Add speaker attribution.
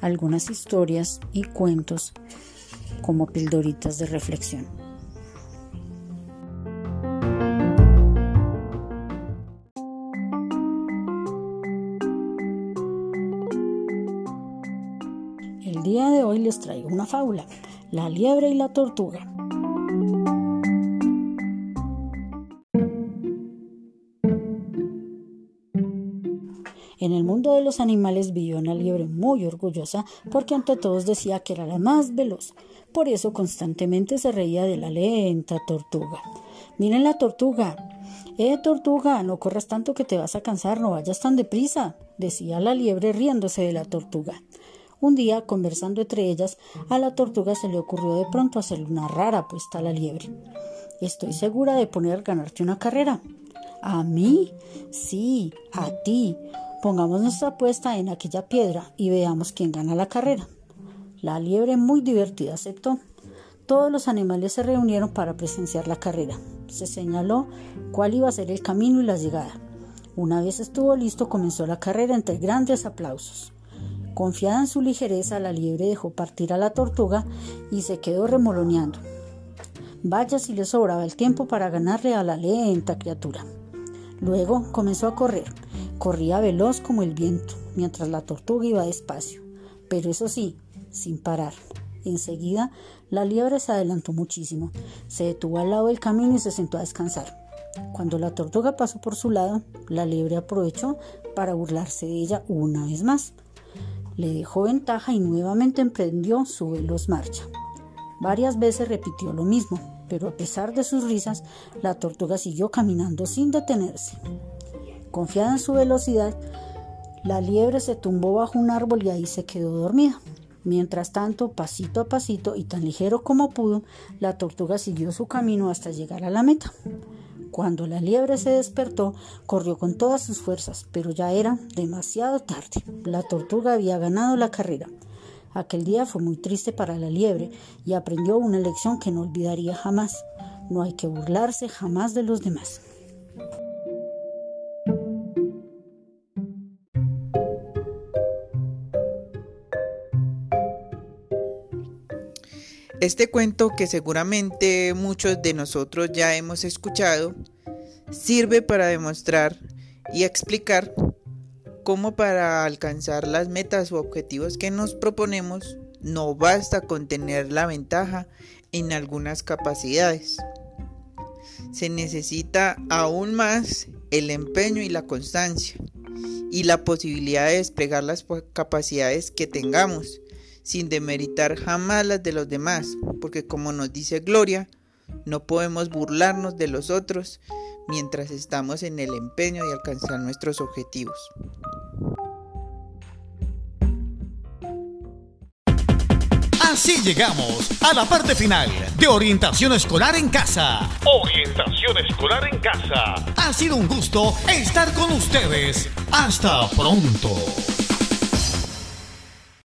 Speaker 1: algunas historias y cuentos como pildoritas de reflexión. El día de hoy les traigo una fábula, La liebre y la tortuga. En el mundo de los animales vivió una liebre muy orgullosa porque ante todos decía que era la más veloz. Por eso constantemente se reía de la lenta tortuga. Miren la tortuga. Eh, tortuga, no corras tanto que te vas a cansar, no vayas tan deprisa, decía la liebre riéndose de la tortuga. Un día, conversando entre ellas, a la tortuga se le ocurrió de pronto hacerle una rara apuesta a la liebre. Estoy segura de poner ganarte una carrera. ¿A mí? Sí, a ti. Pongamos nuestra apuesta en aquella piedra y veamos quién gana la carrera. La liebre, muy divertida, aceptó. Todos los animales se reunieron para presenciar la carrera. Se señaló cuál iba a ser el camino y la llegada. Una vez estuvo listo, comenzó la carrera entre grandes aplausos. Confiada en su ligereza, la liebre dejó partir a la tortuga y se quedó remoloneando. Vaya si le sobraba el tiempo para ganarle a la lenta criatura. Luego comenzó a correr. Corría veloz como el viento, mientras la tortuga iba despacio, pero eso sí, sin parar. Enseguida, la liebre se adelantó muchísimo, se detuvo al lado del camino y se sentó a descansar. Cuando la tortuga pasó por su lado, la liebre aprovechó para burlarse de ella una vez más. Le dejó ventaja y nuevamente emprendió su veloz marcha. Varias veces repitió lo mismo, pero a pesar de sus risas, la tortuga siguió caminando sin detenerse. Confiada en su velocidad, la liebre se tumbó bajo un árbol y ahí se quedó dormida. Mientras tanto, pasito a pasito y tan ligero como pudo, la tortuga siguió su camino hasta llegar a la meta. Cuando la liebre se despertó, corrió con todas sus fuerzas, pero ya era demasiado tarde. La tortuga había ganado la carrera. Aquel día fue muy triste para la liebre y aprendió una lección que no olvidaría jamás. No hay que burlarse jamás de los demás.
Speaker 2: Este cuento que seguramente muchos de nosotros ya hemos escuchado sirve para demostrar y explicar cómo para alcanzar las metas o objetivos que nos proponemos no basta con tener la ventaja en algunas capacidades. Se necesita aún más el empeño y la constancia y la posibilidad de desplegar las capacidades que tengamos sin demeritar jamás las de los demás, porque como nos dice Gloria, no podemos burlarnos de los otros mientras estamos en el empeño de alcanzar nuestros objetivos.
Speaker 3: Así llegamos a la parte final de Orientación Escolar en Casa. Orientación Escolar en Casa. Ha sido un gusto estar con ustedes. Hasta pronto.